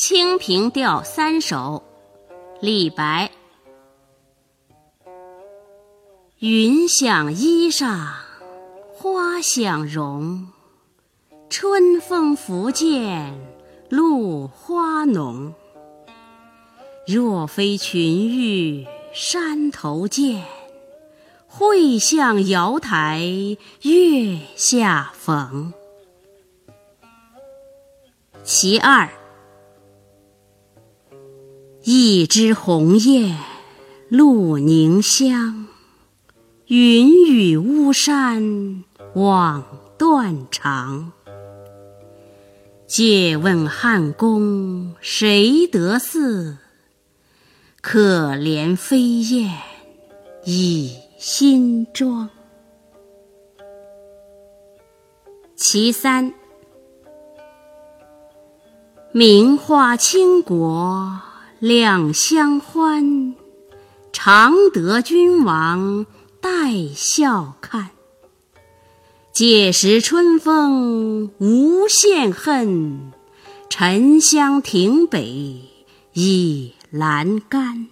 《清平调三首》李白：云想衣裳花想容，春风拂槛露花浓。若非群玉山头见，会向瑶台月下逢。其二。一枝红艳露凝香，云雨巫山枉断肠。借问汉宫谁得似？可怜飞燕倚新妆。其三，名花倾国。两相欢，常得君王带笑看。解时春风无限恨，沉香亭北倚阑干。